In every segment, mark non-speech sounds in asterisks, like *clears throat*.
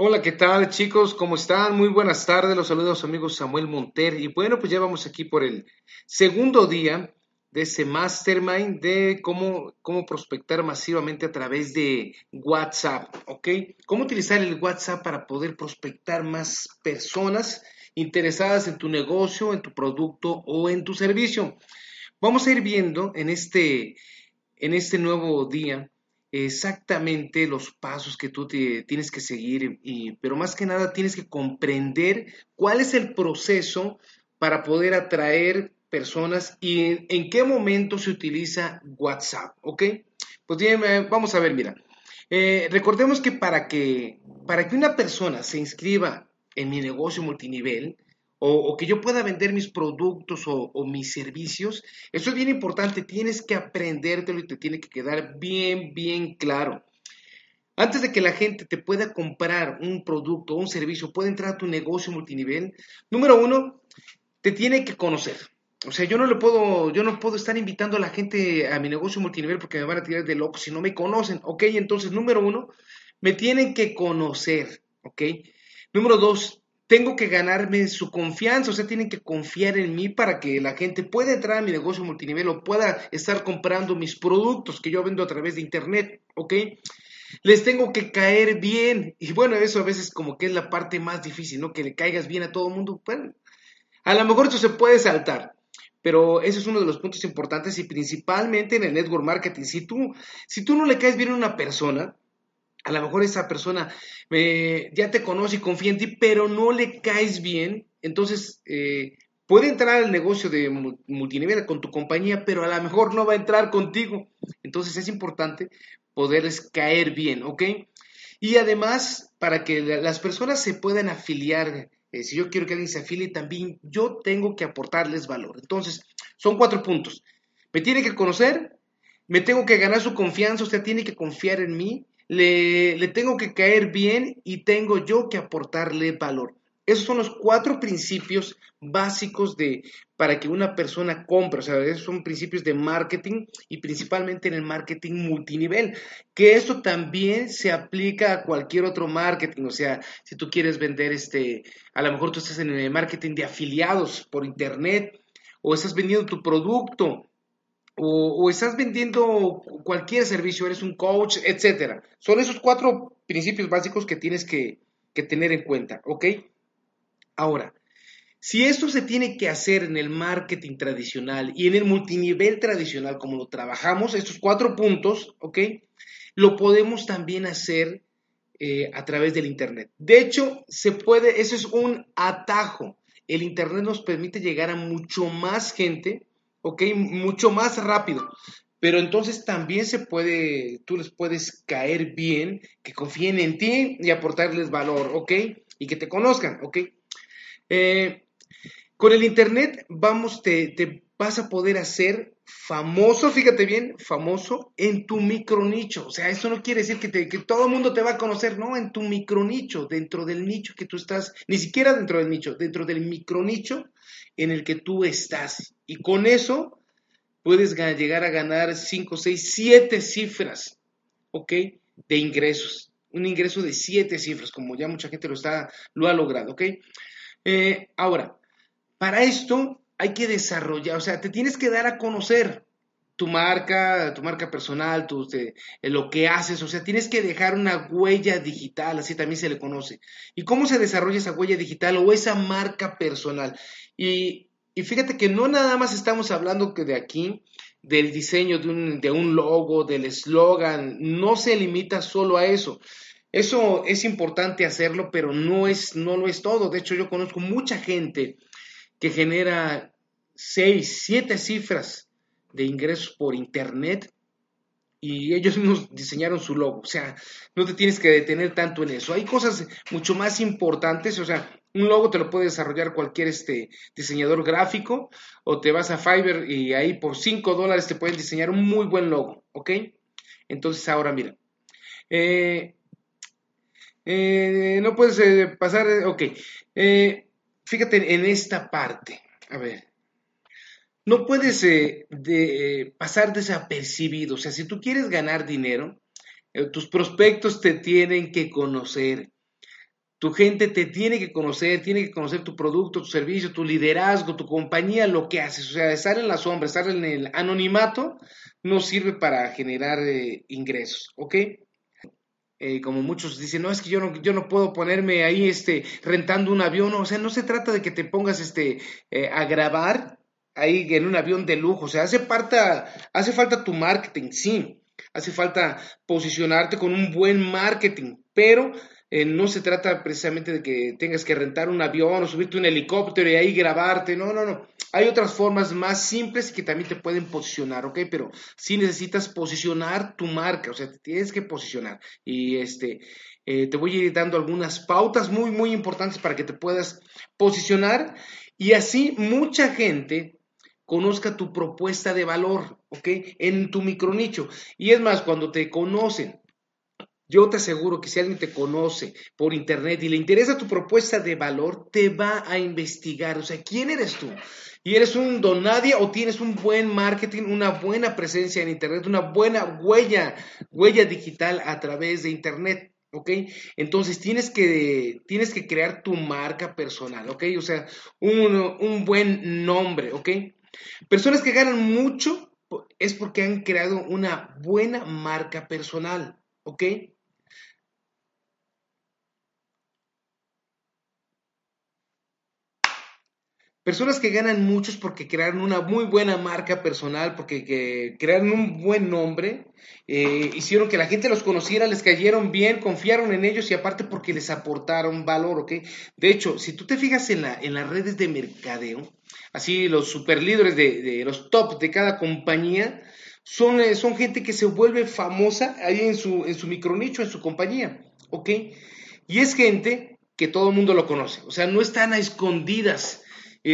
Hola, ¿qué tal chicos? ¿Cómo están? Muy buenas tardes, los saludos amigos Samuel Monter. Y bueno, pues ya vamos aquí por el segundo día de ese mastermind de cómo, cómo prospectar masivamente a través de WhatsApp, ¿ok? Cómo utilizar el WhatsApp para poder prospectar más personas interesadas en tu negocio, en tu producto o en tu servicio. Vamos a ir viendo en este, en este nuevo día exactamente los pasos que tú tienes que seguir, y, pero más que nada tienes que comprender cuál es el proceso para poder atraer personas y en, qué momento se utiliza WhatsApp, ¿ok? Pues bien, vamos a ver, mira, eh, recordemos que para, que para que una persona se inscriba en mi negocio multinivel, o, que yo pueda vender mis productos o, mis servicios, eso es bien importante, tienes que aprendértelo y te tiene que quedar bien, bien claro. Antes de que la gente te pueda comprar un producto o un servicio, pueda entrar a tu negocio multinivel, número uno, te tiene que conocer. O sea, yo no le puedo, yo no puedo estar invitando a la gente a mi negocio multinivel porque me van a tirar de loco si no me conocen. Ok, entonces, número uno, me tienen que conocer. Ok. Número dos, tengo que ganarme su confianza, o sea, tienen que confiar en mí para que la gente pueda entrar a mi negocio multinivel o pueda estar comprando mis productos que yo vendo a través de internet, ¿ok? Les tengo que caer bien. Y bueno, eso a veces como que es la parte más difícil, ¿no? Que le caigas bien a todo el mundo. Bueno, a lo mejor eso se puede saltar, pero ese es uno de los puntos importantes y principalmente en el network marketing. Si tú, si tú no le caes bien a una persona, a lo mejor esa persona eh, ya te conoce y confía en ti, pero no le caes bien, entonces eh, puede entrar al negocio de multinivel con tu compañía, pero a lo mejor no va a entrar contigo. Entonces es importante poderles caer bien, ¿ok? Y además, para que las personas se puedan afiliar, eh, si yo quiero que alguien se afilie también, yo tengo que aportarles valor. Entonces, son cuatro puntos. Me tiene que conocer, me tengo que ganar su confianza, usted tiene que confiar en mí, le, tengo que caer bien y tengo yo que aportarle valor. Esos son los cuatro principios básicos de para que una persona compre. O sea, esos son principios de marketing y principalmente en el marketing multinivel. Que esto también se aplica a cualquier otro marketing. O sea, si tú quieres vender este, a lo mejor tú estás en el marketing de afiliados por internet o estás vendiendo tu producto o, estás vendiendo cualquier servicio, eres un coach, etcétera. Son esos cuatro principios básicos que tienes que, tener en cuenta, ¿ok? Ahora, si esto se tiene que hacer en el marketing tradicional y en el multinivel tradicional, como lo trabajamos, estos cuatro puntos, ¿ok? Lo podemos también hacer eh, a través del Internet. De hecho, se puede, eso es un atajo. El Internet nos permite llegar a mucho más gente ¿ok? Mucho más rápido. Pero entonces también se puede, tú les puedes caer bien, que confíen en ti y aportarles valor, ¿ok? Y que te conozcan, ¿ok? Eh, con el Internet, vamos, te, te, vas a poder hacer famoso, fíjate bien, famoso en tu micronicho. O sea, eso no quiere decir que, que todo el mundo te va a conocer, no, en tu micronicho, dentro del nicho que tú estás, ni siquiera dentro del nicho, dentro del micronicho en el que tú estás. Y con eso puedes llegar a ganar 5, 6, 7 cifras, ¿ok? De ingresos. Un ingreso de 7 cifras, como ya mucha gente lo, está, lo ha logrado, ¿ok? Eh, ahora, para esto hay que desarrollar, o sea, te tienes que dar a conocer tu marca, tu marca personal, tu, eh, lo que haces, o sea, tienes que dejar una huella digital, así también se le conoce. ¿Y cómo se desarrolla esa huella digital o esa marca personal? Y, fíjate que no nada más estamos hablando que de aquí, del diseño de un, de un logo, del eslogan, no se limita solo a eso. Eso es importante hacerlo, pero no, es, no lo es todo. De hecho, yo conozco mucha gente que genera seis, siete cifras de ingresos por internet y ellos mismos diseñaron su logo. O sea, no te tienes que detener tanto en eso. Hay cosas mucho más importantes, o sea, un logo te lo puede desarrollar cualquier este, diseñador gráfico o te vas a Fiverr y ahí por 5 dólares te pueden diseñar un muy buen logo, ¿ok? Entonces ahora mira, eh, eh, no puedes eh, pasar, ok, fíjate en esta parte, a ver, no puedes eh, de, pasar desapercibido. O sea, si tú quieres ganar dinero, eh, tus prospectos te tienen que conocer. Tu gente te tiene que conocer, tiene que conocer tu producto, tu servicio, tu liderazgo, tu compañía, lo que haces. O sea, estar en la sombra, estar en el anonimato, no sirve para generar eh, ingresos, ¿ok? Eh, como muchos dicen, no, es que yo no, yo no puedo ponerme ahí este, rentando un avión, o sea, no se trata de que te pongas este, eh, a grabar ahí en un avión de lujo, o sea, hace falta, hace falta tu marketing, sí, hace falta posicionarte con un buen marketing, pero eh, no se trata precisamente de que tengas que rentar un avión o subirte un helicóptero y ahí grabarte, no, no, no. Hay otras formas más simples que también te pueden posicionar, ¿ok? Pero sí necesitas posicionar tu marca, o sea, tienes que posicionar. Y este, eh, te voy a ir dando algunas pautas muy, muy importantes para que te puedas posicionar y así mucha gente conozca tu propuesta de valor, ¿ok? En tu micronicho. Y es más, cuando te conocen, yo te aseguro que si alguien te conoce por internet y le interesa tu propuesta de valor, te va a investigar. O sea, ¿quién eres tú? ¿Y eres un don nadie o tienes un buen marketing, una buena presencia en internet, una buena huella, huella digital a través de internet? ¿ok? Entonces tienes que, tienes que crear tu marca personal, ¿ok? O sea, un, un, buen nombre, ¿ok? Personas que ganan mucho es porque han creado una buena marca personal, ¿ok? Personas que ganan muchos porque crearon una muy buena marca personal, porque crearon un buen nombre, eh, hicieron que la gente los conociera, les cayeron bien, confiaron en ellos y aparte porque les aportaron valor, ¿ok? De hecho, si tú te fijas en, la, en las redes de mercadeo, así los super líderes de, los top de cada compañía, son, eh, son gente que se vuelve famosa ahí en su, en su micronicho, en su compañía, ¿ok? Y es gente que todo el mundo lo conoce, o sea, no están a escondidas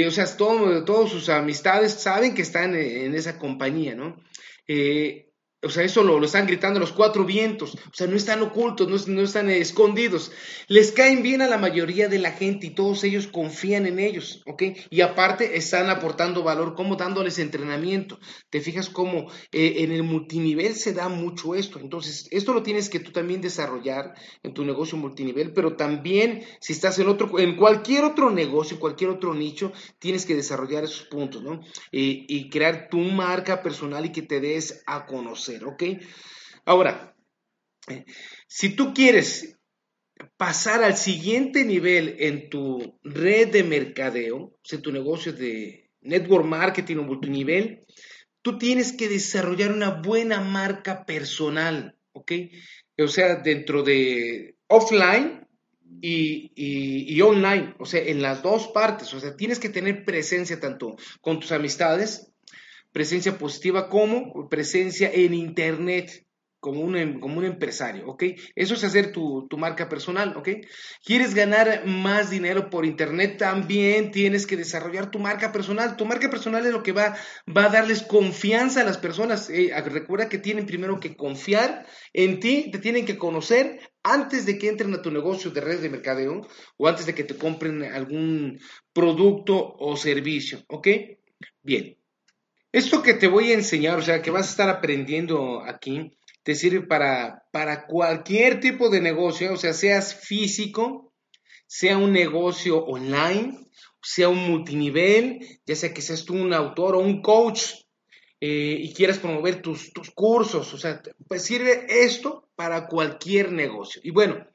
o sea, todos sus amistades saben que están en, esa compañía, ¿no? Eh, o sea, eso lo, están gritando los cuatro vientos. O sea, no están ocultos, no, están escondidos. Les caen bien a la mayoría de la gente y todos ellos confían en ellos, ¿ok? Y aparte están aportando valor, como dándoles entrenamiento. Te fijas cómo eh, en el multinivel se da mucho esto. Entonces, esto lo tienes que tú también desarrollar en tu negocio multinivel, pero también si estás en otro, en cualquier otro negocio, cualquier otro nicho, tienes que desarrollar esos puntos, ¿no? Eh, y crear tu marca personal y que te des a conocer. ¿Ok? Ahora, eh, si tú quieres pasar al siguiente nivel en tu red de mercadeo, sea, tu negocio de network marketing o multinivel, tú tienes que desarrollar una buena marca personal, ¿ok? O sea, dentro de offline y, online, o sea, en las dos partes, o sea, tienes que tener presencia tanto con tus amistades, presencia positiva como presencia en Internet, como un, em, como un empresario, ¿ok? Eso es hacer tu, marca personal, ¿ok? ¿Quieres ganar más dinero por Internet? También tienes que desarrollar tu marca personal. Tu marca personal es lo que va, va a darles confianza a las personas. Eh, recuerda que tienen primero que confiar en ti, te tienen que conocer antes de que entren a tu negocio de redes de mercadeo o antes de que te compren algún producto o servicio, ¿ok? Bien. Esto que te voy a enseñar, o sea, que vas a estar aprendiendo aquí, te sirve para, para cualquier tipo de negocio, o sea, seas físico, sea un negocio online, sea un multinivel, ya sea que seas tú un autor o un coach eh, y quieras promover tus, tus cursos, o sea, pues sirve esto para cualquier negocio. Y bueno,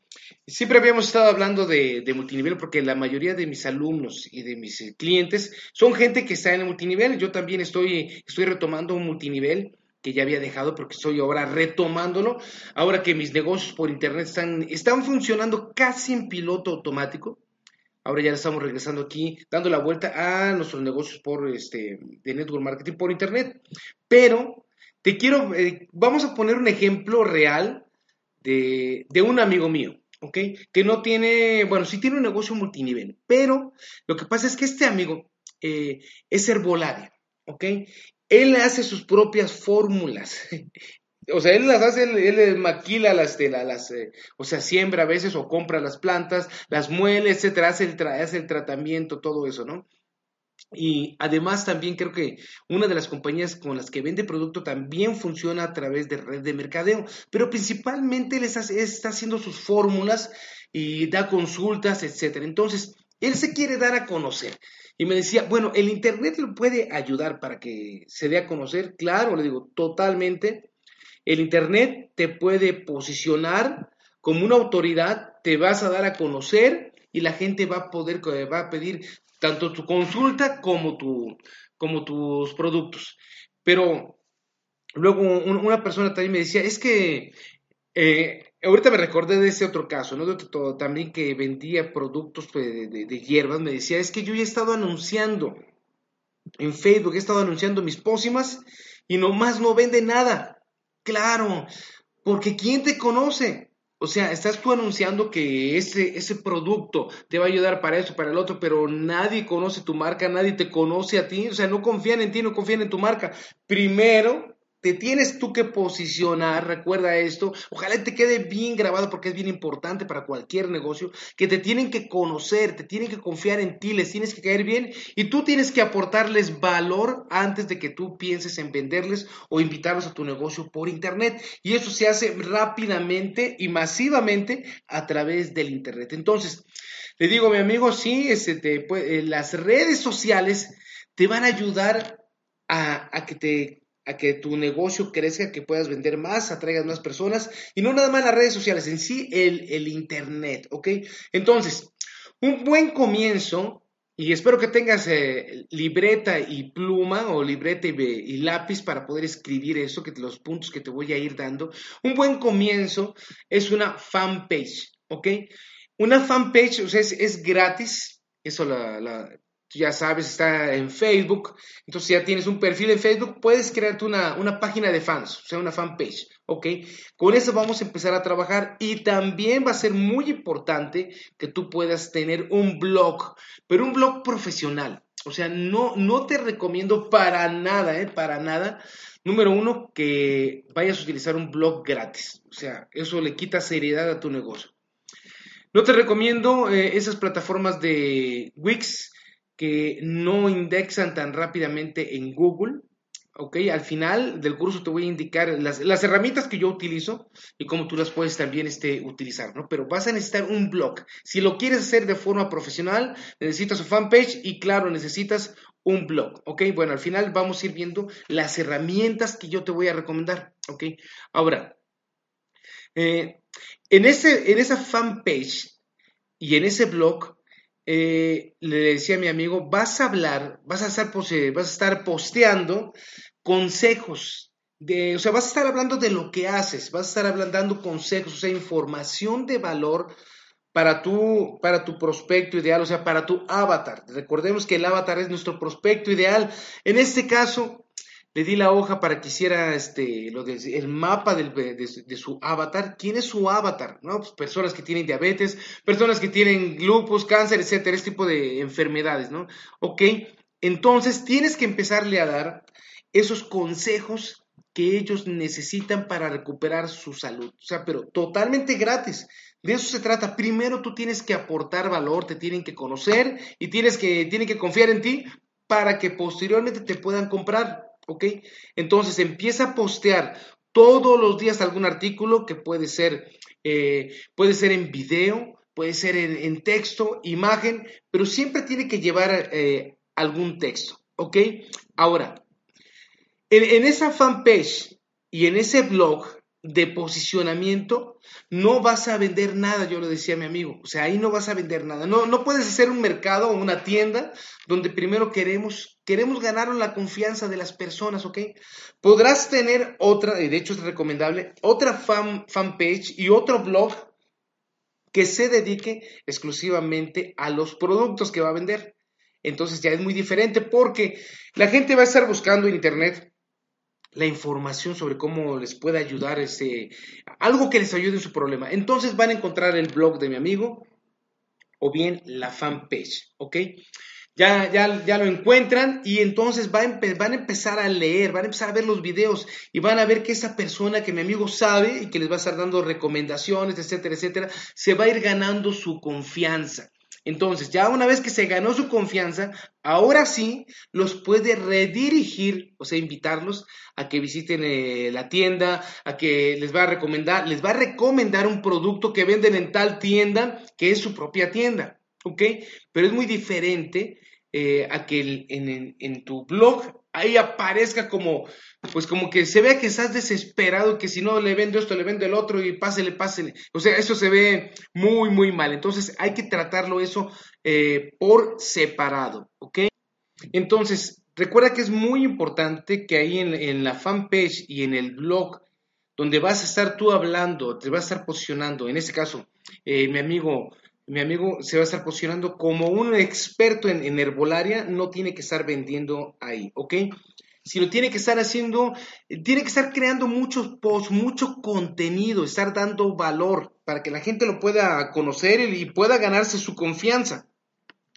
Siempre habíamos estado hablando de, multinivel porque la mayoría de mis alumnos y de mis eh, clientes son gente que está en el multinivel. Yo también estoy, estoy retomando un multinivel que ya había dejado porque estoy ahora retomándolo. Ahora que mis negocios por internet están, están funcionando casi en piloto automático. Ahora ya estamos regresando aquí, dando la vuelta a nuestros negocios por este, de network marketing por internet. Pero te quiero, eh, vamos a poner un ejemplo real de, de un amigo mío. ¿Ok? Que no tiene, bueno, sí tiene un negocio multinivel, pero lo que pasa es que este amigo eh, es herbolario, ¿ok? Él hace sus propias fórmulas. *laughs* o sea, él las hace, él, maquila las, de las eh, o sea, siembra a veces o compra las plantas, las muele, etcétera, hace el, hace el tratamiento, todo eso, ¿no? Y además también creo que una de las compañías con las que vende producto también funciona a través de red de mercadeo, pero principalmente él está, haciendo sus fórmulas y da consultas, etcétera. Entonces, él se quiere dar a conocer. Y me decía, bueno, ¿el Internet lo puede ayudar para que se dé a conocer? Claro, le digo, totalmente. El Internet te puede posicionar como una autoridad, te vas a dar a conocer y la gente va a poder, va a pedir tanto tu consulta como, tu, como tus productos. Pero luego una persona también me decía, es que eh, ahorita me recordé de ese otro caso, ¿no? De también que vendía productos pues, de, de, hierbas, me decía, es que yo ya he estado anunciando en Facebook, he estado anunciando mis pócimas y nomás no vende nada. Claro, porque ¿quién te conoce? O sea, estás tú anunciando que ese, ese producto te va a ayudar para eso, para el otro, pero nadie conoce tu marca, nadie te conoce a ti, o sea, no confían en ti, no confían en tu marca. Primero, te tienes tú que posicionar, recuerda esto, ojalá te quede bien grabado porque es bien importante para cualquier negocio, que te tienen que conocer, te tienen que confiar en ti, les tienes que caer bien y tú tienes que aportarles valor antes de que tú pienses en venderles o invitarlos a tu negocio por internet. Y eso se hace rápidamente y masivamente a través del internet. Entonces, le digo, mi amigo, sí, este, eh, las redes sociales te van a ayudar a, a que te a que tu negocio crezca, que puedas vender más, atraigas más personas y no nada más las redes sociales, en sí el, Internet, ¿ok? Entonces, un buen comienzo, y espero que tengas eh, libreta y pluma o libreta y, lápiz para poder escribir eso, que los puntos que te voy a ir dando. Un buen comienzo es una fanpage, ¿ok? Una fanpage, o sea, es, gratis, eso la, ya sabes, está en Facebook, entonces ya tienes un perfil en Facebook, puedes crearte una, una página de fans, o sea, una fanpage, ¿ok? Con eso vamos a empezar a trabajar y también va a ser muy importante que tú puedas tener un blog, pero un blog profesional, o sea, no, no te recomiendo para nada, ¿eh? Para nada. Número uno, que vayas a utilizar un blog gratis, o sea, eso le quita seriedad a tu negocio. No te recomiendo eh, esas plataformas de Wix, que no indexan tan rápidamente en Google. ¿ok? Al final del curso te voy a indicar las, herramientas que yo utilizo y cómo tú las puedes también este, utilizar, ¿no? Pero vas a necesitar un blog. Si lo quieres hacer de forma profesional, necesitas un fanpage y claro, necesitas un blog, ¿ok? Bueno, al final vamos a ir viendo las herramientas que yo te voy a recomendar, ¿ok? Ahora, eh, en, ese, en esa fanpage y en ese blog, eh, le decía a mi amigo, vas a hablar, vas a estar, vas a estar posteando consejos, de, o sea, vas a estar hablando de lo que haces, vas a estar hablando, dando consejos, o sea, información de valor para tu, para tu prospecto ideal, o sea, para tu avatar. Recordemos que el avatar es nuestro prospecto ideal. En este caso, le di la hoja para que hiciera este, el mapa de, su avatar. ¿Quién es su avatar? ¿No? Pues personas que tienen diabetes, personas que tienen lupus, cáncer, etcétera, este tipo de enfermedades, ¿no? Ok, entonces tienes que empezarle a dar esos consejos que ellos necesitan para recuperar su salud. O sea, pero totalmente gratis. De eso se trata. Primero tú tienes que aportar valor, te tienen que conocer y tienes que, tienen que confiar en ti para que posteriormente te puedan comprar. ¿Ok? Entonces empieza a postear todos los días algún artículo que puede ser, eh, puede ser en video, puede ser en, texto, imagen, pero siempre tiene que llevar eh, algún texto, ¿ok? Ahora, en esa fanpage y en ese blog, de posicionamiento, no vas a vender nada, yo lo decía a mi amigo, o sea, ahí no vas a vender nada, no, no puedes hacer un mercado o una tienda donde primero queremos, queremos ganar la confianza de las personas, ¿ok? Podrás tener otra, de hecho es recomendable, otra fan, fanpage y otro blog que se dedique exclusivamente a los productos que va a vender. Entonces ya es muy diferente porque la gente va a estar buscando en internet la información sobre cómo les puede ayudar ese, algo que les ayude en su problema. Entonces van a encontrar el blog de mi amigo o bien la fanpage, ¿ok? Ya, ya, ya lo encuentran y entonces van, van a empezar a leer, van a empezar a ver los videos y van a ver que esa persona que mi amigo sabe y que les va a estar dando recomendaciones, etcétera, etcétera, se va a ir ganando su confianza. Entonces, ya una vez que se ganó su confianza, ahora sí los puede redirigir, o sea, invitarlos a que visiten eh, la tienda, a que les va a recomendar, les va a recomendar un producto que venden en tal tienda que es su propia tienda, ¿ok? Pero es muy diferente eh, a que en, tu blog ahí aparezca como, pues como que se vea que estás desesperado, que si no le vendo esto, le vendo el otro y pásele, pásele. O sea, eso se ve muy, muy mal. Entonces hay que tratarlo eso eh, por separado, ¿ok? Entonces, recuerda que es muy importante que ahí en, la fanpage y en el blog, donde vas a estar tú hablando, te vas a estar posicionando, en este caso, eh, mi amigo mi amigo se va a estar posicionando como un experto en, herbolaria, no tiene que estar vendiendo ahí, ¿ok? Sino tiene que estar haciendo, tiene que estar creando muchos posts, mucho contenido, estar dando valor para que la gente lo pueda conocer y pueda ganarse su confianza.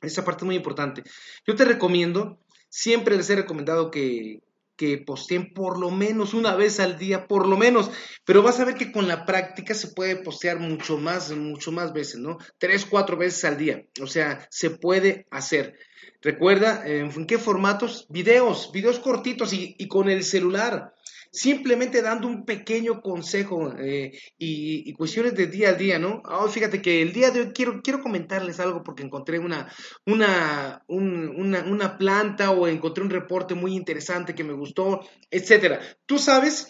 Esa parte es muy importante. Yo te recomiendo, siempre les he recomendado que, que posteen por lo menos una vez al día, por lo menos, pero vas a ver que con la práctica se puede postear mucho más, mucho más veces, ¿no? Tres, cuatro veces al día, o sea, se puede hacer. Recuerda, ¿en qué formatos? Videos, videos cortitos y, y con el celular simplemente dando un pequeño consejo eh, y, cuestiones de día a día, ¿no? Oh, fíjate que el día de hoy quiero, quiero comentarles algo porque encontré una, una, una, planta o encontré un reporte muy interesante que me gustó, etcétera. Tú sabes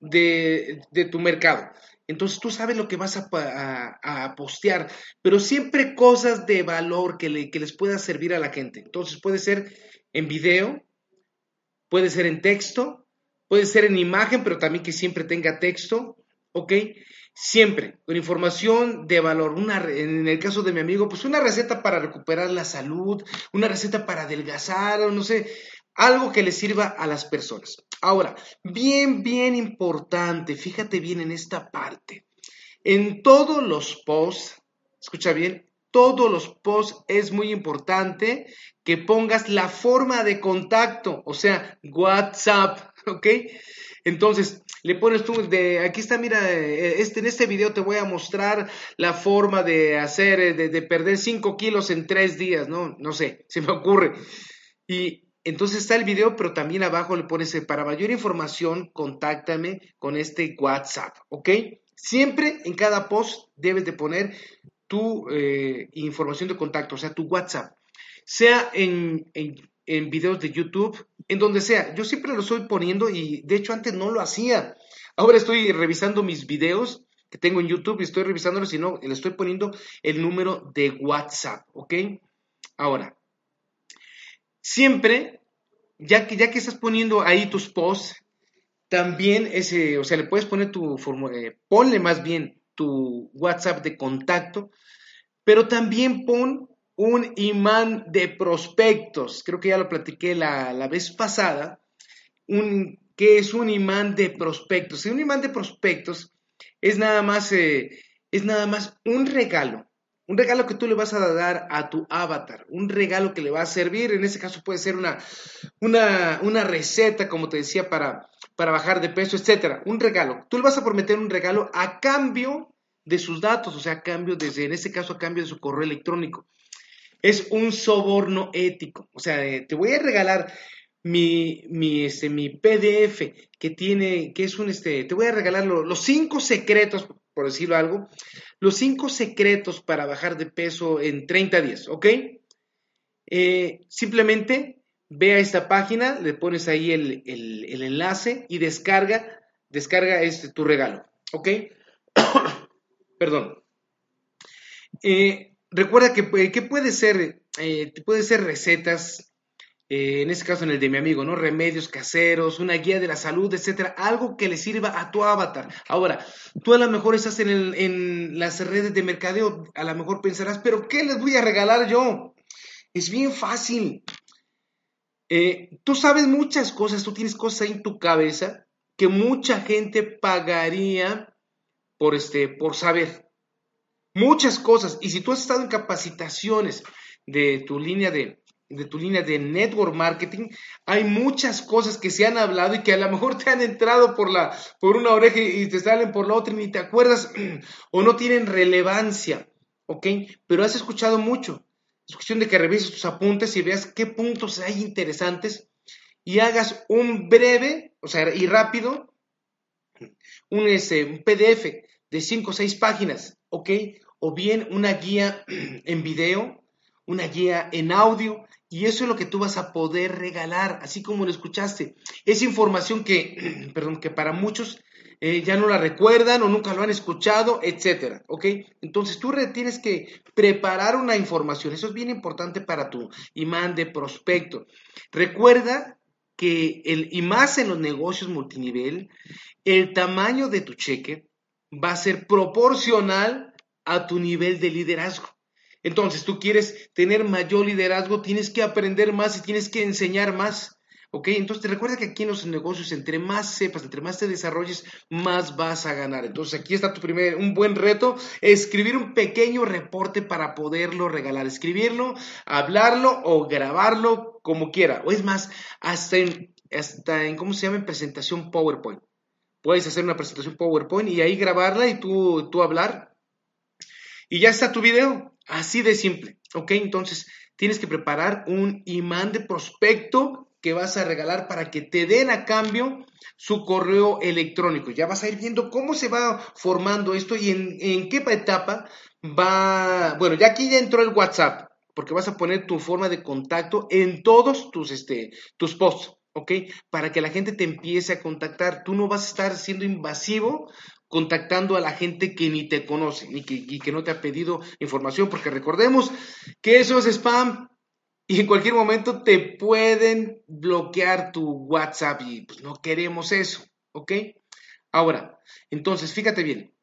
de, tu mercado. Entonces tú sabes lo que vas a, postear, pero siempre cosas de valor que, que les pueda servir a la gente. Entonces puede ser en video, puede ser en texto, Puede ser en imagen, pero también que siempre tenga texto, ¿ok? Siempre, con información de valor. Una, en el caso de mi amigo, pues una receta para recuperar la salud, una receta para adelgazar, no sé, algo que le sirva a las personas. Ahora, bien, bien importante, fíjate bien en esta parte. En todos los posts, escucha bien, todos los posts es muy importante que pongas la forma de contacto, o sea, WhatsApp, *laughs* ¿ok? Entonces, le pones tú de, aquí está, mira, eh, este, en este video te voy a mostrar la forma de hacer, eh, de, perder 5 kilos en 3 días, ¿no? No sé, *laughs* se me ocurre. Y entonces está el video, pero también abajo le pones, eh, para mayor información, contáctame con este WhatsApp, ¿ok? Siempre en cada post debes de poner tu información de contacto, o sea, tu WhatsApp. Sea en, en en videos de YouTube, en donde sea. Yo siempre lo estoy poniendo y de hecho antes no lo hacía. Ahora estoy revisando mis videos que tengo en YouTube y estoy revisándolos y no, le estoy poniendo el número de WhatsApp, ¿ok? Ahora, siempre, ya que, ya que estás poniendo ahí tus posts, también ese, o sea, le puedes poner tu, eh, ponle más bien tu WhatsApp de contacto, pero también pon un imán de prospectos. Creo que ya lo platiqué la, vez pasada. Un, ¿Qué es un imán de prospectos? Un imán de prospectos es nada más, eh, es nada más un regalo. Un regalo que tú le vas a dar a tu avatar, un regalo que le va a servir, en ese caso puede ser una, una, una receta, como te decía, para, para bajar de peso, etcétera. Un regalo. Tú le vas a prometer un regalo a cambio de sus datos, o sea, a cambio, desde, en ese caso, a cambio de su correo electrónico es un soborno ético. O sea, eh, te voy a regalar mi, mi, este, mi PDF que tiene, que es un, este, te voy a regalar los cinco secretos, por decirlo algo, los cinco secretos para bajar de peso en 30 días, ¿ok? Eh, simplemente ve a esta página, le pones ahí el, enlace y descarga, descarga este, tu regalo, ¿ok? *coughs* Perdón. Eh, recuerda que, puede ser, eh, puede ser recetas, eh, en este caso en el de mi amigo, ¿no? Remedios caseros, una guía de la salud, etcétera, algo que le sirva a tu avatar. Ahora, tú a lo mejor estás en, en las redes de mercadeo, a lo mejor pensarás, pero ¿qué les voy a regalar yo? Es bien fácil. Eh, tú sabes muchas cosas, tú tienes cosas ahí en tu cabeza que mucha gente pagaría por, este, por saber muchas cosas. Y si tú has estado en capacitaciones de tu línea de, de tu línea de network marketing, hay muchas cosas que se han hablado y que a lo mejor te han entrado por, la, por una oreja y te salen por la otra y ni te acuerdas *clears throat* o no tienen relevancia. ¿ok? Pero has escuchado mucho. Es cuestión de que revises tus apuntes y veas qué puntos hay interesantes y hagas un breve, o sea, y rápido, un, este, PDF de 5 o 6 páginas, ¿ok? O bien una guía *clears throat* en video, una guía en audio, y eso es lo que tú vas a poder regalar, así como lo escuchaste. Es información que, *clears throat* perdón, que para muchos eh, ya no la recuerdan o nunca lo han escuchado, etcétera, ¿ok? Entonces tú tienes que preparar una información, eso es bien importante para tu imán de prospecto. Recuerda que el, y más en los negocios multinivel, el tamaño de tu cheque va a ser proporcional a tu nivel de liderazgo. Entonces, tú quieres tener mayor liderazgo, tienes que aprender más y tienes que enseñar más. ¿Ok? Entonces recuerda que aquí en los negocios, entre más sepas, entre más te desarrolles, más vas a ganar. Entonces aquí está tu primer, un buen reto, escribir un pequeño reporte para poderlo regalar. Escribirlo, hablarlo o grabarlo como quiera. O es más, hasta en, hasta en ¿cómo se llama? En presentación PowerPoint. Puedes hacer una presentación PowerPoint y ahí grabarla y tú, tú hablar. Y ya está tu video. Así de simple. ¿Ok? Entonces tienes que preparar un imán de prospecto que vas a regalar para que te den a cambio su correo electrónico. Ya vas a ir viendo cómo se va formando esto y en, qué etapa va. Bueno, ya aquí ya entró el WhatsApp, porque vas a poner tu forma de contacto en todos tus, este, tus posts, ¿ok? Para que la gente te empiece a contactar. Tú no vas a estar siendo invasivo contactando a la gente que ni te conoce ni que, y que no te ha pedido información, porque recordemos que eso es spam, y en cualquier momento te pueden bloquear tu WhatsApp y pues no queremos eso, ¿ok? Ahora, entonces, fíjate bien,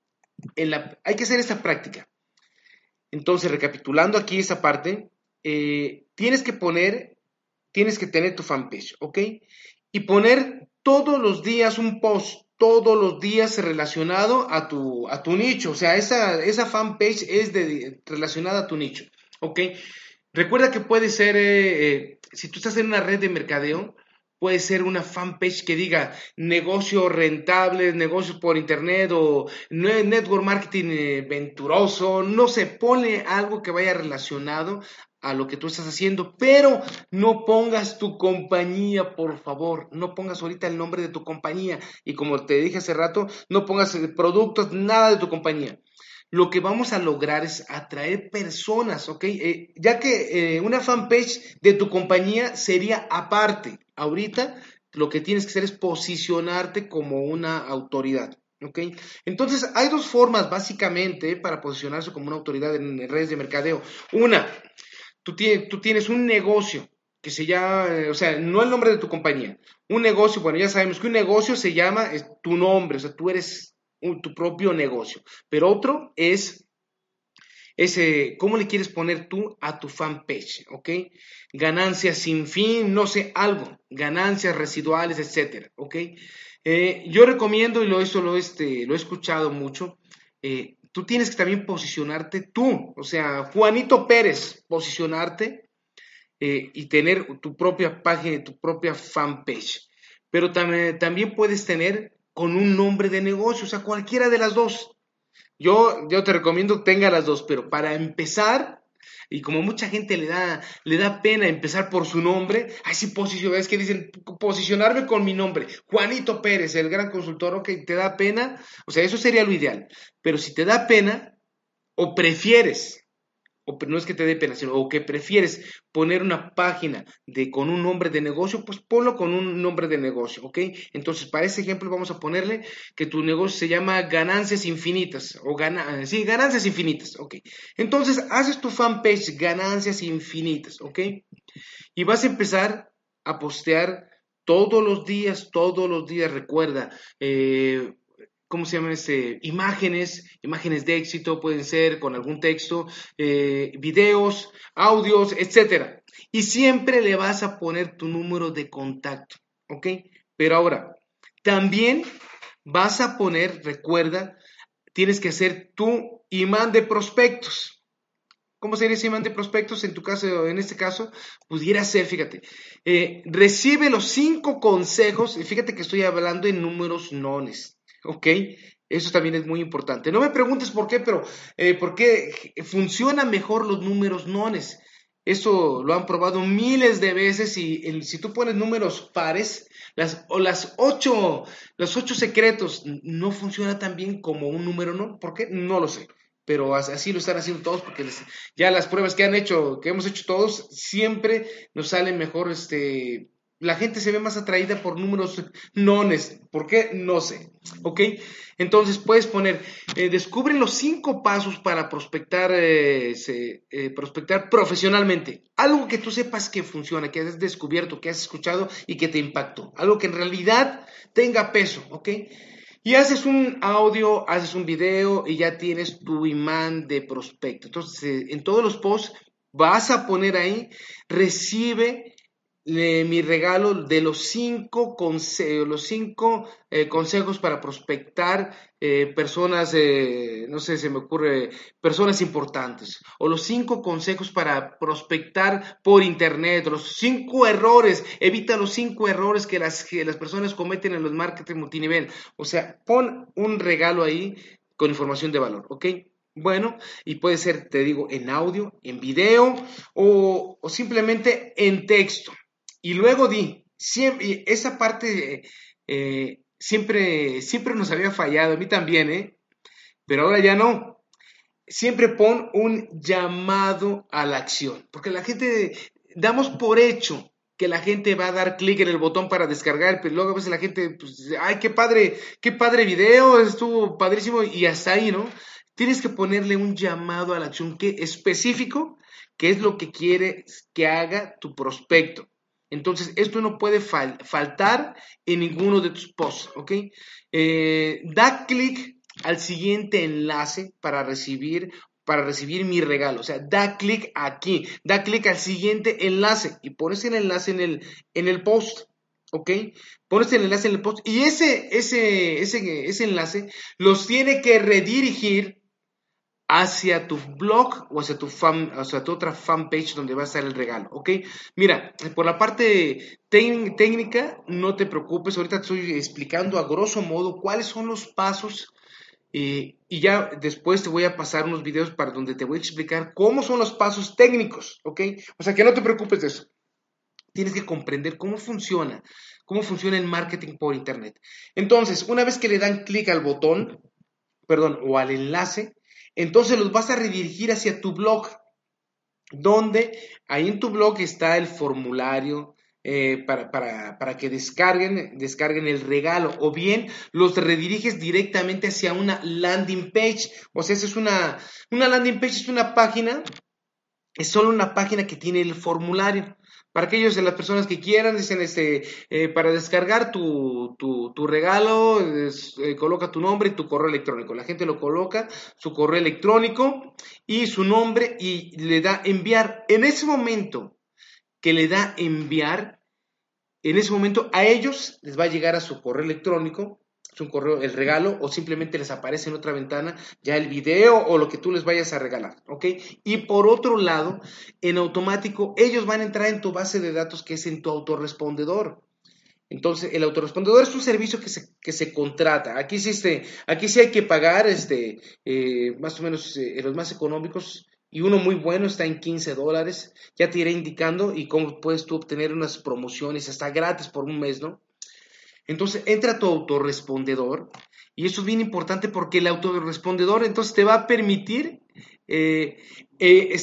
hay que hacer esta práctica. Entonces, recapitulando aquí esa parte, eh, tienes que poner, tienes que tener tu fanpage, ¿ok? Y poner todos los días un post, todos los días relacionado a tu, a tu nicho, o sea, esa, esa fanpage es de, relacionada a tu nicho, ¿ok? Recuerda que puede ser, eh, eh, si tú estás en una red de mercadeo, puede ser una fanpage que diga negocio rentable, negocios por internet o network marketing eh, venturoso, no se pone algo que vaya relacionado a lo que tú estás haciendo, pero no pongas tu compañía, por favor, no pongas ahorita el nombre de tu compañía y como te dije hace rato, no pongas productos, nada de tu compañía lo que vamos a lograr es atraer personas, ¿ok? Eh, ya que eh, una fanpage de tu compañía sería aparte. Ahorita lo que tienes que hacer es posicionarte como una autoridad. ¿Ok? Entonces, hay dos formas básicamente para posicionarse como una autoridad en redes de mercadeo. Una, tú tienes, tú tienes un negocio que se llama, o sea, no el nombre de tu compañía. Un negocio, bueno, ya sabemos que un negocio se llama tu nombre, o sea, tú eres tu propio negocio. Pero otro es ese, ¿cómo le quieres poner tú a tu fanpage? ¿Ok? Ganancias sin fin, no sé, algo, ganancias residuales, etcétera, ¿ok? Eh, yo recomiendo, y lo, eso lo, este, lo he escuchado mucho, eh, tú tienes que también posicionarte tú, o sea, Juanito Pérez, posicionarte eh, y tener tu propia página, tu propia fanpage. Pero también, puedes tener con un nombre de negocio, o sea, cualquiera de las dos. Yo, yo te recomiendo que tenga las dos, pero para empezar, y como mucha gente le da, le da pena empezar por su nombre, así posicionar, es que dicen posicionarme con mi nombre, Juanito Pérez, el gran consultor, ok, te da pena, o sea, eso sería lo ideal, pero si te da pena o prefieres o no es que te dé pena, sino o que prefieres poner una página de, con un nombre de negocio, pues ponlo con un nombre de negocio, ¿ok? Entonces, para ese ejemplo vamos a ponerle que tu negocio se llama Ganancias Infinitas, o gana, sí, Ganancias Infinitas, ¿ok? Entonces, haces tu fanpage Ganancias Infinitas, ¿ok? Y vas a empezar a postear todos los días, todos los días, recuerda, eh, ¿cómo se llaman? Este, imágenes, imágenes de éxito, pueden ser con algún texto, eh, videos, audios, etc. Y siempre le vas a poner tu número de contacto, ¿ok? Pero ahora, también vas a poner, recuerda, tienes que hacer tu imán de prospectos. ¿Cómo sería ese imán de prospectos? En tu caso, en este caso, pudiera ser, fíjate, eh, recibe los cinco consejos, y fíjate que estoy hablando en números nones, ¿ok? Eso también es muy importante. No me preguntes por qué, pero eh, por qué funcionan mejor los números nones. Eso lo han probado miles de veces y si tú pones números pares, las, o las ocho, los ocho secretos no funciona tan bien como un número no. ¿Por qué? No lo sé. Pero así lo están haciendo todos porque ya las pruebas que han hecho, que hemos hecho todos, siempre nos salen mejor este, la gente se ve más atraída por números nones. ¿Por qué? No sé. ¿Ok? Entonces puedes poner, eh, descubre los cinco pasos para prospectar, eh, eh, prospectar profesionalmente. Algo que tú sepas que funciona, que has descubierto, que has escuchado y que te impactó. Algo que en realidad tenga peso. ¿Ok? Y haces un audio, haces un video y ya tienes tu imán de prospecto. Entonces, en todos los posts vas a poner ahí, recibe mi regalo de los cinco, los cinco eh, consejos para prospectar eh, personas, eh, no sé, se me ocurre, personas importantes, o los cinco consejos para prospectar por internet, los cinco errores, evita los cinco errores que las, que las personas cometen en los marketing multinivel. O sea, pon un regalo ahí con información de valor, ¿ok? Bueno, y puede ser, te digo, en audio, en video o, o simplemente en texto. Y luego di, siempre, esa parte eh, siempre, siempre nos había fallado, a mí también, ¿eh? Pero ahora ya no. Siempre pon un llamado a la acción, porque la gente, damos por hecho que la gente va a dar clic en el botón para descargar, pero luego a veces la gente, pues, ay, qué padre, qué padre video, estuvo padrísimo y hasta ahí, ¿no? Tienes que ponerle un llamado a la acción que específico, que es lo que quiere que haga tu prospecto. Entonces, esto no puede faltar en ninguno de tus posts, ¿ok? Eh, da clic al siguiente enlace para recibir para recibir mi regalo. O sea, da clic aquí, da clic al siguiente enlace y pones el enlace en el, en el post. ¿Ok? Pones el enlace en el post y ese, ese, ese, ese enlace los tiene que redirigir hacia tu blog o hacia tu, fan, hacia tu otra fanpage donde va a estar el regalo, ¿ok? Mira, por la parte técnica, no te preocupes, ahorita te estoy explicando a grosso modo cuáles son los pasos eh, y ya después te voy a pasar unos videos para donde te voy a explicar cómo son los pasos técnicos, ¿ok? O sea que no te preocupes de eso. Tienes que comprender cómo funciona, cómo funciona el marketing por Internet. Entonces, una vez que le dan clic al botón, perdón, o al enlace, entonces los vas a redirigir hacia tu blog, donde ahí en tu blog está el formulario eh, para, que descarguen, descarguen el regalo, o bien los rediriges directamente hacia una landing page. O sea, esa es una, una landing page, es una página, es solo una página que tiene el formulario. Para aquellos de las personas que quieran, dicen, este, eh, para descargar tu, tu, regalo, eh, coloca tu nombre y tu correo electrónico. La gente lo coloca, su correo electrónico y su nombre y le da enviar. En ese momento que le da enviar, en ese momento a ellos les va a llegar a su correo electrónico es un correo, el regalo, o simplemente les aparece en otra ventana ya el video o lo que tú les vayas a regalar, ¿ok? Y por otro lado, en automático, ellos van a entrar en tu base de datos que es en tu autorrespondedor. Entonces, el autorrespondedor es un servicio que se, que se contrata. Aquí sí, este, aquí sí hay que pagar, este, eh, más o menos, eh, los más económicos, y uno muy bueno está en 15 dólares. Ya te iré indicando y cómo puedes tú obtener unas promociones hasta gratis por un mes, ¿no? Entonces entra tu autorrespondedor y eso es bien importante porque el autorrespondedor entonces te va a permitir eh, eh,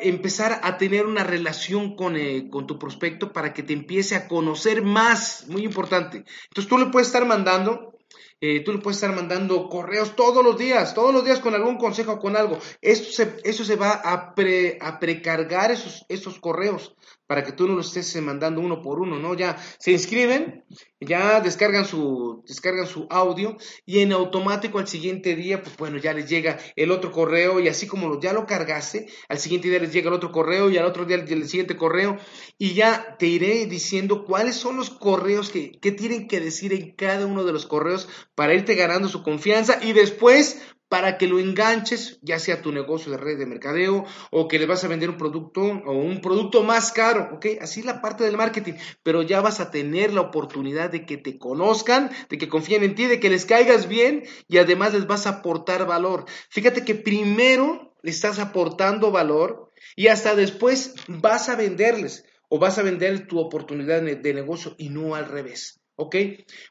empezar a tener una relación con, eh, con, tu prospecto para que te empiece a conocer más, muy importante. Entonces tú le puedes estar mandando eh, tú le puedes estar mandando correos todos los días, todos los días con algún consejo o con algo. Eso se, eso se va a, a precargar esos, esos correos para que tú no los estés mandando uno por uno, ¿no? Ya se inscriben, ya descargan su, descargan su audio y en automático al siguiente día, pues bueno, ya les llega el otro correo y así como ya lo cargaste, al siguiente día les llega el otro correo y al otro día el siguiente correo y ya te iré diciendo cuáles son los correos que, que tienen que decir en cada uno de los correos para irte ganando su confianza y después para que lo enganches, ya sea tu negocio de red de mercadeo o que le vas a vender un producto o un producto más caro, ¿ok? Así es la parte del marketing, pero ya vas a tener la oportunidad de que te conozcan, de que confíen en ti, de que les caigas bien y además les vas a aportar valor. Fíjate que primero le estás aportando valor y hasta después vas a venderles o vas a vender tu oportunidad de negocio y no al revés. ¿Ok?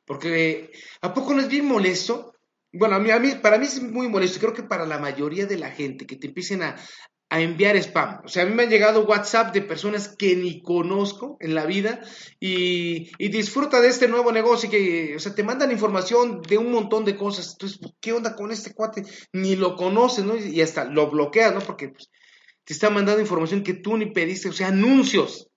Porque ¿a poco no es bien molesto bueno, a mí, a para mí es muy molesto, creo que para la mayoría de la gente que te empiecen a, enviar spam. O sea, a mí me han llegado WhatsApp de personas que ni conozco en la vida y, disfruta de este nuevo negocio y que, o sea, te mandan información de un montón de cosas. Entonces, ¿qué onda con este cuate? Ni lo conoces, ¿no? Y hasta lo bloqueas, ¿no? Porque pues, te está mandando información que tú ni pediste, o sea, anuncios.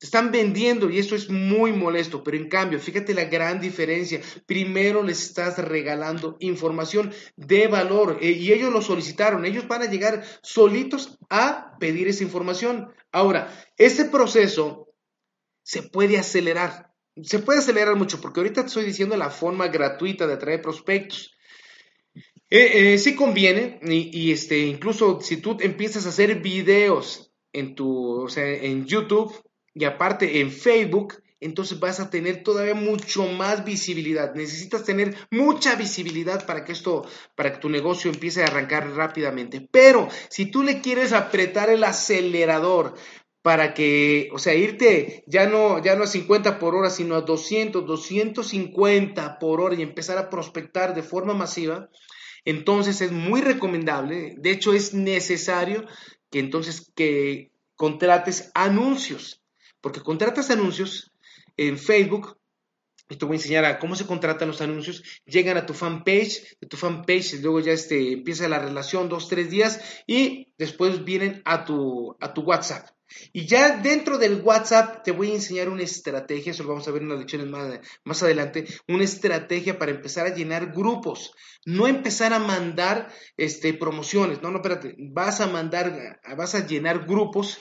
Están vendiendo y eso es muy molesto, pero en cambio, fíjate la gran diferencia. Primero les estás regalando información de valor eh, y ellos lo solicitaron. Ellos van a llegar solitos a pedir esa información. Ahora, ese proceso se puede acelerar. Se puede acelerar mucho porque ahorita te estoy diciendo la forma gratuita de atraer prospectos. Eh, eh, sí conviene y, este, incluso si tú empiezas a hacer videos en tu, o sea, en YouTube, y aparte en Facebook, entonces vas a tener todavía mucho más visibilidad. Necesitas tener mucha visibilidad para que esto, para que tu negocio empiece a arrancar rápidamente. Pero si tú le quieres apretar el acelerador para que, o sea, irte ya no, ya no a 50 por hora, sino a 200, 250 por hora y empezar a prospectar de forma masiva, entonces es muy recomendable, de hecho es necesario que entonces que contrates anuncios porque contratas anuncios en Facebook, y te voy a enseñar a cómo se contratan los anuncios, llegan a tu fanpage, de tu fanpage, luego ya este, empieza la relación dos, tres días y después vienen a tu, a tu WhatsApp. Y ya dentro del WhatsApp te voy a enseñar una estrategia, eso lo vamos a ver en las lecciones más, más adelante, una estrategia para empezar a llenar grupos, no empezar a mandar este, promociones, no, no, espérate, vas a mandar, vas a llenar grupos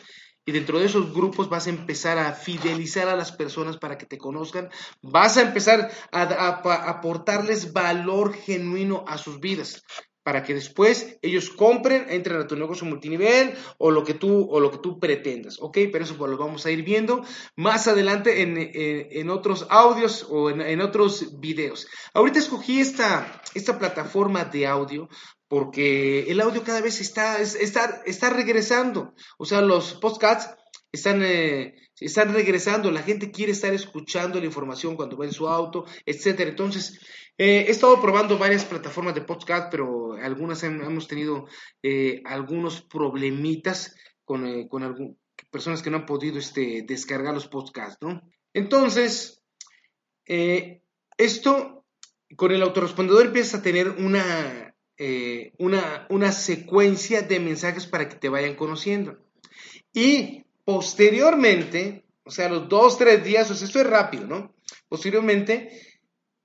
y dentro de esos grupos vas a empezar a fidelizar a las personas para que te conozcan, vas a empezar a, aportarles valor genuino a sus vidas para que después ellos compren, entren a tu negocio multinivel o lo que tú, o lo que tú pretendas, ¿ok? Pero eso pues, lo vamos a ir viendo más adelante en, otros audios o en, otros videos. Ahorita escogí esta, esta plataforma de audio porque el audio cada vez está, está, está regresando. O sea, los podcasts están, eh, están regresando, la gente quiere estar escuchando la información cuando va en su auto, etcétera. Entonces, eh, he estado probando varias plataformas de podcast, pero algunas hemos tenido eh, algunos problemitas con, con personas que no han podido este, descargar los podcasts, ¿no? Entonces, esto con el autorrespondedor empieza a tener una una, una secuencia de mensajes para que te vayan conociendo. Y posteriormente, o sea, los dos, tres días, o sea, esto es rápido, ¿no? Posteriormente,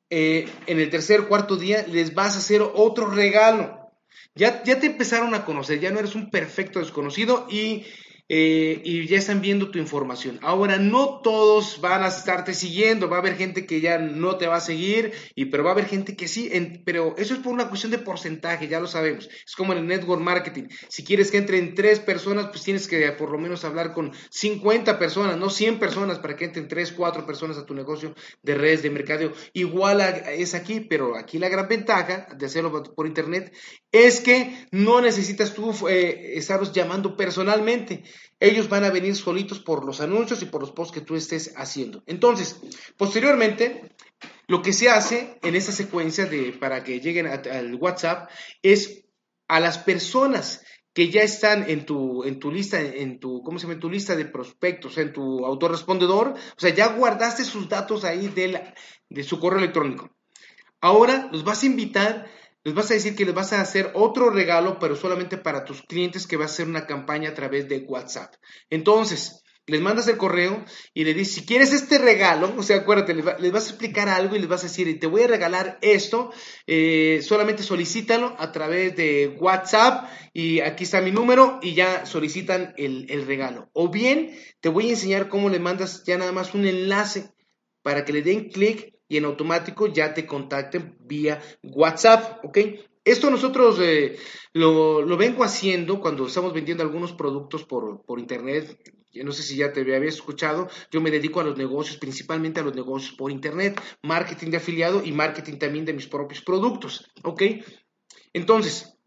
eh, en el tercer, cuarto día, les vas a hacer otro regalo. Ya, ya te empezaron a conocer, ya no eres un perfecto desconocido y eh, y ya están viendo tu información. Ahora, no todos van a estarte siguiendo, va a haber gente que ya no te va a seguir, y, pero va a haber gente que sí, pero eso es por una cuestión de porcentaje, ya lo sabemos. Es como en el network marketing. Si quieres que entren tres personas, pues tienes que por lo menos hablar con 50 personas, no 100 personas, para que entren tres, cuatro personas a tu negocio de redes de mercadeo. Igual es aquí, pero aquí la gran ventaja de hacerlo por internet es que no necesitas tú eh, estarlos llamando personalmente ellos van a venir solitos por los anuncios y por los posts que tú estés haciendo. Entonces, posteriormente, lo que se hace en esta secuencia de para que lleguen al WhatsApp es a las personas que ya están en tu, en tu lista, en tu, ¿cómo se llama? En tu lista de prospectos, en tu autorrespondedor, o sea, ya guardaste sus datos ahí de, de su correo electrónico. Ahora los vas a invitar les vas a decir que les vas a hacer otro regalo, pero solamente para tus clientes que va a ser una campaña a través de WhatsApp. Entonces, les mandas el correo y le dices, si quieres este regalo, o sea, acuérdate, les, vas a explicar algo y les vas a decir, te voy a regalar esto, eh, solamente solicítalo a través de WhatsApp y aquí está mi número y ya solicitan el, el regalo. O bien, te voy a enseñar cómo le mandas ya nada más un enlace para que le den clic y en automático ya te contacten vía WhatsApp, ¿ok? Esto nosotros eh, lo, lo, vengo haciendo cuando estamos vendiendo algunos productos por, por internet. No sé si ya te había escuchado, yo me dedico a los negocios, principalmente a los negocios por internet, marketing de afiliado y marketing también de mis propios productos, ¿ok? Entonces,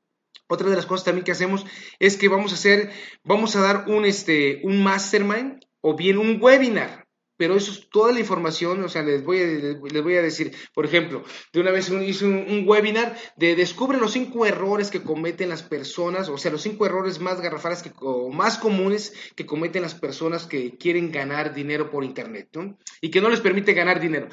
otra de las cosas también que hacemos es que vamos a hacer, vamos a dar un, este, un mastermind o bien un webinar, pero eso es toda la información, o sea, les voy a, les voy a decir, por ejemplo, de una vez hice un, webinar de descubre los cinco errores que cometen las personas, o sea, los cinco errores más garrafales que, o más comunes que cometen las personas que quieren ganar dinero por internet, ¿no? Y que no les permite ganar dinero.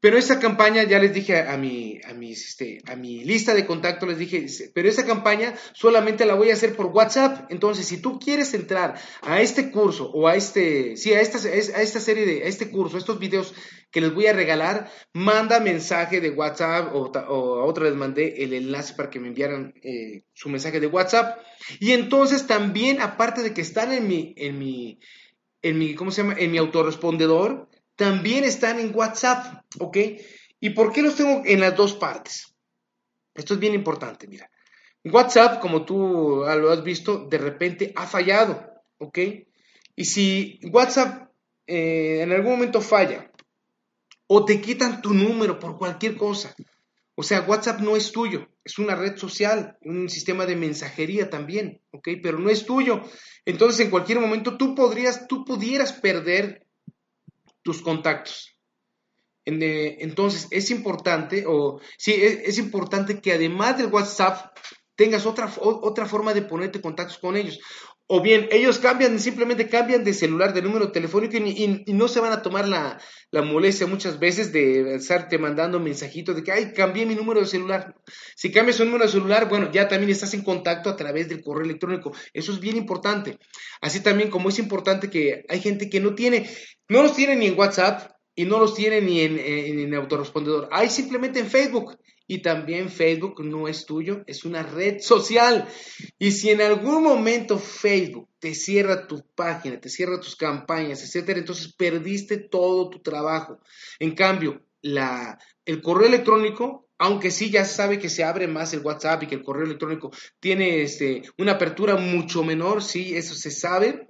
Pero esa campaña, ya les dije a mi, a este, a mi lista de contacto, les dije, pero esa campaña solamente la voy a hacer por WhatsApp. Entonces, si tú quieres entrar a este curso o a este, sí, a esta, a esta serie de, a este curso, a estos videos que les voy a regalar, manda mensaje de WhatsApp o, a otra les mandé el enlace para que me enviaran eh, su mensaje de WhatsApp. Y entonces también, aparte de que están en mi, en mi, en mi, ¿cómo se llama? En mi autorrespondedor, también están en WhatsApp, ¿ok? ¿Y por qué los tengo en las dos partes? Esto es bien importante, mira. WhatsApp, como tú lo has visto, de repente ha fallado, ¿ok? Y si WhatsApp eh, en algún momento falla o te quitan tu número por cualquier cosa, o sea, WhatsApp no es tuyo, es una red social, un sistema de mensajería también, ¿ok? Pero no es tuyo. Entonces, en cualquier momento tú podrías, tú pudieras perder tus contactos. Eh, entonces, es importante, o sí, es, importante que además del WhatsApp tengas otra, otra forma de ponerte contactos con ellos. O bien, ellos cambian, simplemente cambian de celular, de número telefónico y, no se van a tomar la, molestia muchas veces de estarte mandando mensajitos de que, ay, cambié mi número de celular. Si cambias un número de celular, bueno, ya también estás en contacto a través del correo electrónico. Eso es bien importante. Así también como es importante que hay gente que no tiene, no los tiene ni en WhatsApp y no los tiene ni en, en, en autorrespondedor. Hay simplemente en Facebook. Y también Facebook no es tuyo, es una red social. Y si en algún momento Facebook te cierra tu página, te cierra tus campañas, etcétera, entonces perdiste todo tu trabajo. En cambio, la, el correo electrónico, aunque sí ya sabe que se abre más el WhatsApp y que el correo electrónico tiene este, una apertura mucho menor, sí, eso se sabe,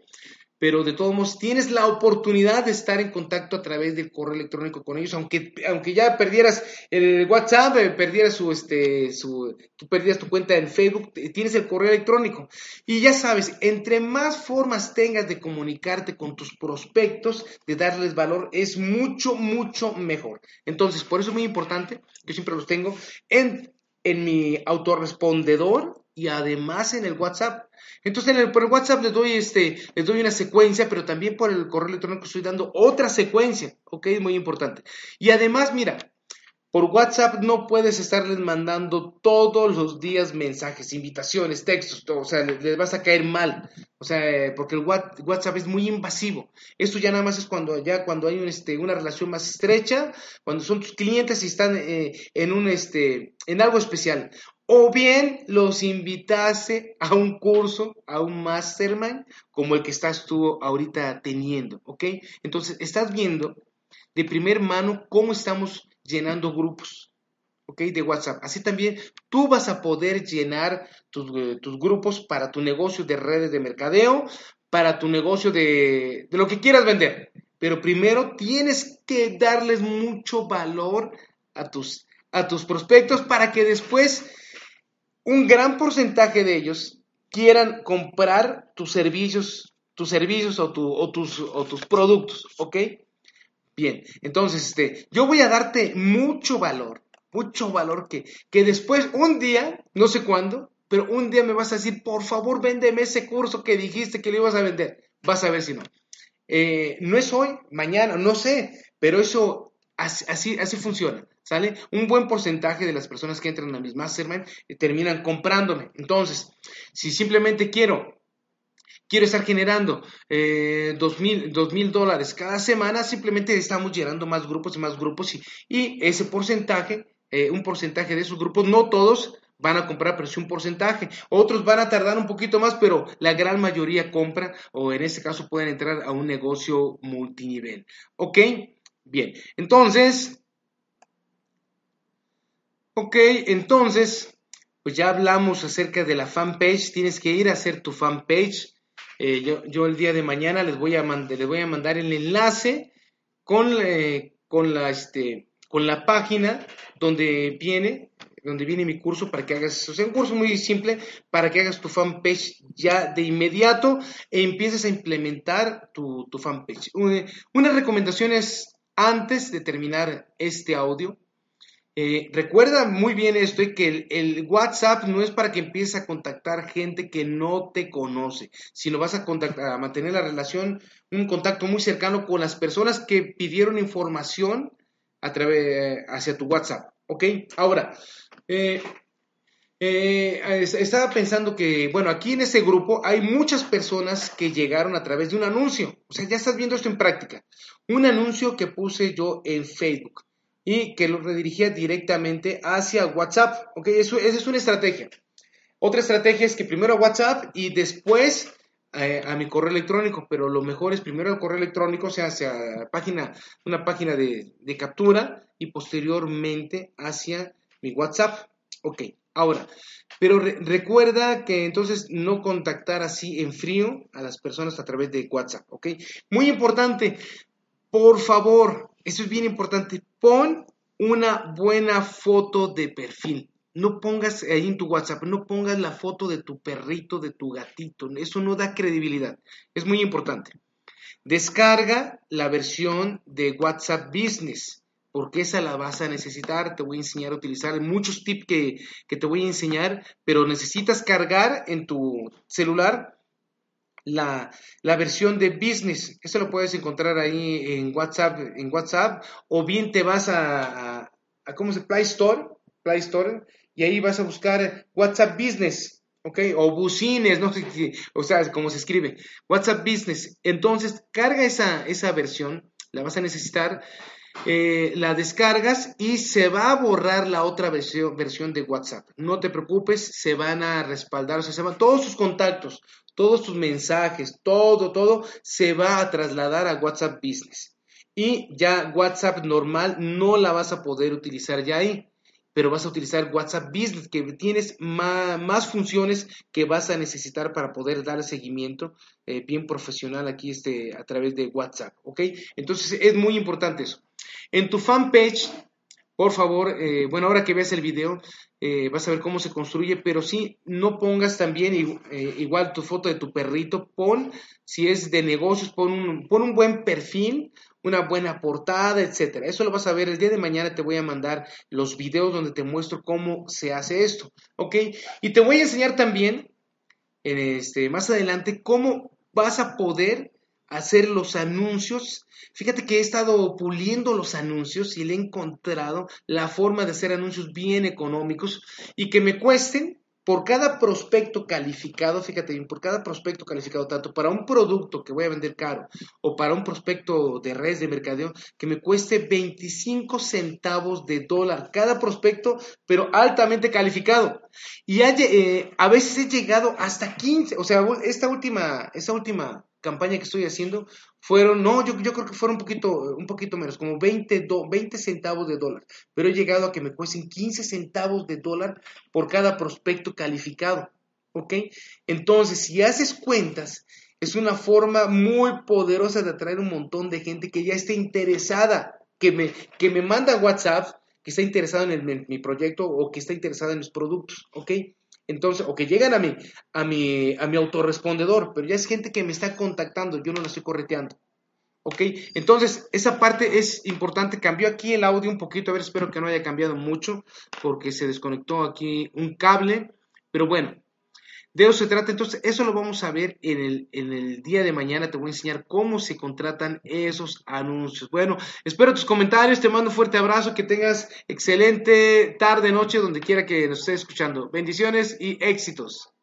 pero de todos modos tienes la oportunidad de estar en contacto a través del correo electrónico con ellos, aunque, aunque ya perdieras el WhatsApp, eh, perdieras su, este, su, perdieras tu cuenta en Facebook, tienes el correo electrónico. Y ya sabes, entre más formas tengas de comunicarte con tus prospectos, de darles valor, es mucho, mucho mejor. Entonces, por eso es muy importante, yo siempre los tengo en, en mi autorrespondedor y además en el WhatsApp. Entonces, por el WhatsApp les doy, este, les doy una secuencia, pero también por el correo electrónico estoy dando otra secuencia, ¿ok? Muy importante. Y además, mira, por WhatsApp no puedes estarles mandando todos los días mensajes, invitaciones, textos, o sea, les, vas a caer mal, o sea, porque el WhatsApp es muy invasivo. Esto ya nada más es cuando ya cuando hay este, una relación más estrecha, cuando son tus clientes y están eh, en un este, en algo especial o bien los invitase a un curso, a un mastermind, como el que estás tú ahorita teniendo, ¿ok? Entonces, estás viendo de primer mano cómo estamos llenando grupos, ¿ok? De WhatsApp. Así también tú vas a poder llenar tus, eh, grupos para tu negocio de redes de mercadeo, para tu negocio de, de lo que quieras vender. Pero primero tienes que darles mucho valor a tus, a tus prospectos para que después un gran porcentaje de ellos quieran comprar tus servicios, tus servicios o, tus, o tus productos, ¿ok? Bien, entonces este, yo voy a darte mucho valor, mucho valor que, que después, un día, no sé cuándo, pero un día me vas a decir, por favor, véndeme ese curso que dijiste que le ibas a vender. Vas a ver si no. Eh, no es hoy, mañana, no sé, pero eso así, así funciona. ¿sale? Un buen porcentaje de las personas que entran a mis mastermind eh, terminan comprándome. Entonces, si simplemente quiero, quiero estar generando eh, dos mil dólares cada semana, simplemente estamos llenando más grupos y más grupos y, ese porcentaje, eh, un porcentaje de esos grupos, no todos van a comprar, pero sí un porcentaje. Otros van a tardar un poquito más, pero la gran mayoría compra o en este caso pueden entrar a un negocio multinivel. ¿Ok? Bien, entonces Ok, entonces, pues ya hablamos acerca de la fanpage, tienes que ir a hacer tu fanpage. Eh, yo, yo, el día de mañana les voy a, les voy a mandar el enlace con, eh, con, la, este, con la página donde viene donde viene mi curso para que hagas, o sea, un curso muy simple para que hagas tu fanpage ya de inmediato e empieces a implementar tu, tu fanpage. Unas recomendaciones antes de terminar este audio. Eh, recuerda muy bien esto, que el, WhatsApp no es para que empieces a contactar gente que no te conoce, sino vas a, contactar, a mantener la relación, un contacto muy cercano con las personas que pidieron información a través, hacia tu WhatsApp. ¿Ok? Ahora, eh, eh, estaba pensando que, bueno, aquí en ese grupo hay muchas personas que llegaron a través de un anuncio. O sea, ya estás viendo esto en práctica. Un anuncio que puse yo en Facebook y que lo redirigía directamente hacia WhatsApp. Ok, eso, esa es una estrategia. Otra estrategia es que primero a WhatsApp y después eh, a mi correo electrónico, pero lo mejor es primero el correo electrónico, o sea, hacia página, una página de, de captura y posteriormente hacia mi WhatsApp. Ok, ahora, pero recuerda que entonces no contactar así en frío a las personas a través de WhatsApp, ¿ok? Muy importante, por favor, eso es bien importante, pon una buena foto de perfil. No pongas ahí en tu WhatsApp, no pongas la foto de tu perrito, de tu gatito. Eso no da credibilidad. Es muy importante. Descarga la versión de WhatsApp Business porque esa la vas a necesitar. Te voy a enseñar a utilizar muchos tips que, te voy a enseñar, pero necesitas cargar en tu celular la, versión de business. Eso lo puedes encontrar ahí en WhatsApp, en WhatsApp o bien te vas a, a, ¿cómo se Play Store, Play Store, y ahí vas a buscar WhatsApp Business. ¿ok? O bucines, no sé, o sea, cómo se escribe, WhatsApp Business. Entonces, carga esa, esa versión, la vas a necesitar eh, la descargas y se va a borrar la otra versión, versión de WhatsApp. No te preocupes, se van a respaldar, o sea, se van todos sus contactos, todos tus mensajes, todo, todo se va a trasladar a WhatsApp Business. Y ya WhatsApp normal no la vas a poder utilizar ya ahí pero vas a utilizar WhatsApp Business, que tienes más, funciones que vas a necesitar para poder dar seguimiento eh, bien profesional aquí este, a través de WhatsApp, ¿ok? Entonces es muy importante eso. En tu fanpage, por favor, eh, bueno, ahora que veas el video, eh, vas a ver cómo se construye, pero sí, no pongas también igual tu foto de tu perrito, pon, si es de negocios, pon un, pon un buen perfil, una buena portada, etcétera. Eso lo vas a ver el día de mañana. Te voy a mandar los videos donde te muestro cómo se hace esto, ¿ok? Y te voy a enseñar también, este, más adelante, cómo vas a poder hacer los anuncios. Fíjate que he estado puliendo los anuncios y le he encontrado la forma de hacer anuncios bien económicos y que me cuesten por cada prospecto calificado, fíjate bien, por cada prospecto calificado, tanto para un producto que voy a vender caro o para un prospecto de redes de mercadeo, que me cueste 25 centavos de dólar cada prospecto, pero altamente calificado. Y eh, a veces he llegado hasta 15, o sea, esta última, esta última campaña que estoy haciendo fueron, no, yo, yo creo que fueron un poquito, un poquito menos, como 20, 20 centavos de dólar, pero he llegado a que me cuesten 15 centavos de dólar por cada prospecto calificado, ¿ok? Entonces, si haces cuentas, es una forma muy poderosa de atraer un montón de gente que ya esté interesada, que me, que me manda WhatsApp, que está interesada en, mi proyecto o que está interesada en los productos, ¿ok? Entonces, o que llegan a mi, a mi, a mi autorrespondedor, pero ya es gente que me está contactando, yo no la estoy correteando. ¿Ok? Entonces, esa parte es importante. Cambió aquí el audio un poquito, a ver, espero que no haya cambiado mucho, porque se desconectó aquí un cable. Pero bueno, de eso se trata. Entonces, eso lo vamos a ver en el, en el día de mañana. Te voy a enseñar cómo se contratan esos anuncios. Bueno, espero tus comentarios. Te mando un fuerte abrazo. Que tengas excelente tarde, noche, donde quiera que nos estés escuchando. Bendiciones y éxitos.